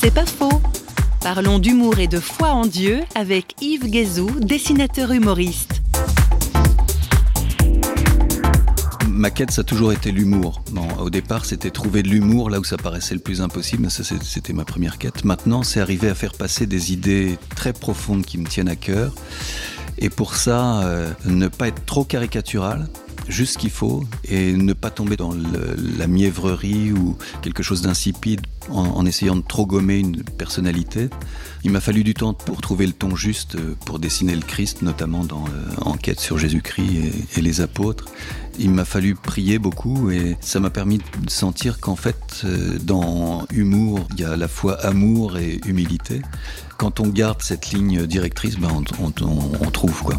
C'est pas faux. Parlons d'humour et de foi en Dieu avec Yves Guézou, dessinateur humoriste. Ma quête, ça a toujours été l'humour. au départ, c'était trouver de l'humour là où ça paraissait le plus impossible. Ça, c'était ma première quête. Maintenant, c'est arriver à faire passer des idées très profondes qui me tiennent à cœur. Et pour ça, euh, ne pas être trop caricatural, juste ce qu'il faut et ne pas tomber dans la mièvrerie ou quelque chose d'insipide en, essayant de trop gommer une personnalité. Il m'a fallu du temps pour trouver le ton juste euh, pour dessiner le Christ, notamment dans euh, Enquête sur Jésus-Christ et, les apôtres. Il m'a fallu prier beaucoup et ça m'a permis de sentir qu'en fait, euh, dans humour, il y a à la fois amour et humilité. Quand on garde cette ligne directrice, ben on, on trouve quoi.